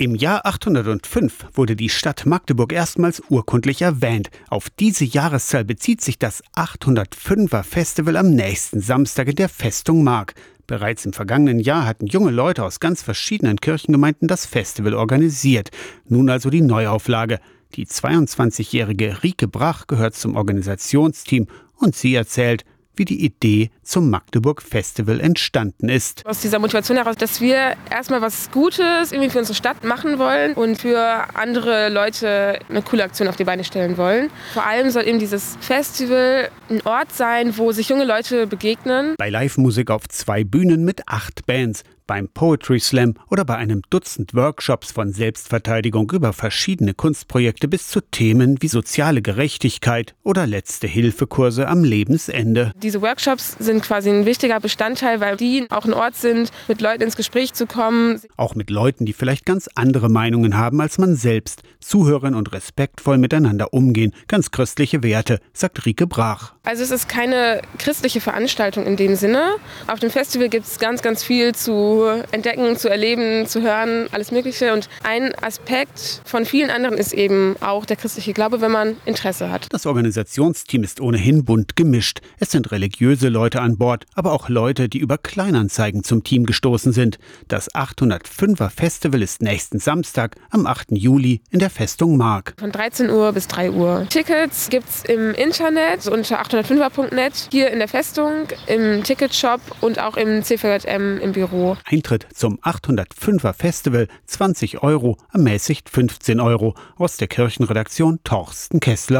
Im Jahr 805 wurde die Stadt Magdeburg erstmals urkundlich erwähnt. Auf diese Jahreszahl bezieht sich das 805er Festival am nächsten Samstag in der Festung Mark. Bereits im vergangenen Jahr hatten junge Leute aus ganz verschiedenen Kirchengemeinden das Festival organisiert. Nun also die Neuauflage. Die 22-jährige Rike Brach gehört zum Organisationsteam und sie erzählt, wie die Idee zum Magdeburg Festival entstanden ist. Aus dieser Motivation heraus, dass wir erstmal was Gutes irgendwie für unsere Stadt machen wollen und für andere Leute eine coole Aktion auf die Beine stellen wollen. Vor allem soll eben dieses Festival ein Ort sein, wo sich junge Leute begegnen. Bei Live-Musik auf zwei Bühnen mit acht Bands beim Poetry Slam oder bei einem Dutzend Workshops von Selbstverteidigung über verschiedene Kunstprojekte bis zu Themen wie soziale Gerechtigkeit oder letzte Hilfekurse am Lebensende. Diese Workshops sind quasi ein wichtiger Bestandteil, weil die auch ein Ort sind, mit Leuten ins Gespräch zu kommen. Auch mit Leuten, die vielleicht ganz andere Meinungen haben als man selbst, zuhören und respektvoll miteinander umgehen. Ganz christliche Werte, sagt Rike Brach. Also es ist keine christliche Veranstaltung in dem Sinne. Auf dem Festival gibt es ganz, ganz viel zu entdecken, zu erleben, zu hören, alles Mögliche. Und ein Aspekt von vielen anderen ist eben auch der christliche Glaube, wenn man Interesse hat. Das Organisationsteam ist ohnehin bunt gemischt. Es sind religiöse Leute an Bord, aber auch Leute, die über Kleinanzeigen zum Team gestoßen sind. Das 805er Festival ist nächsten Samstag am 8. Juli in der Festung Mark. Von 13 Uhr bis 3 Uhr. Tickets gibt es im Internet unter 805er.net, hier in der Festung, im Ticketshop und auch im CVJM im Büro. Eintritt zum 805er Festival 20 Euro, ermäßigt 15 Euro. Aus der Kirchenredaktion Torsten Kessler.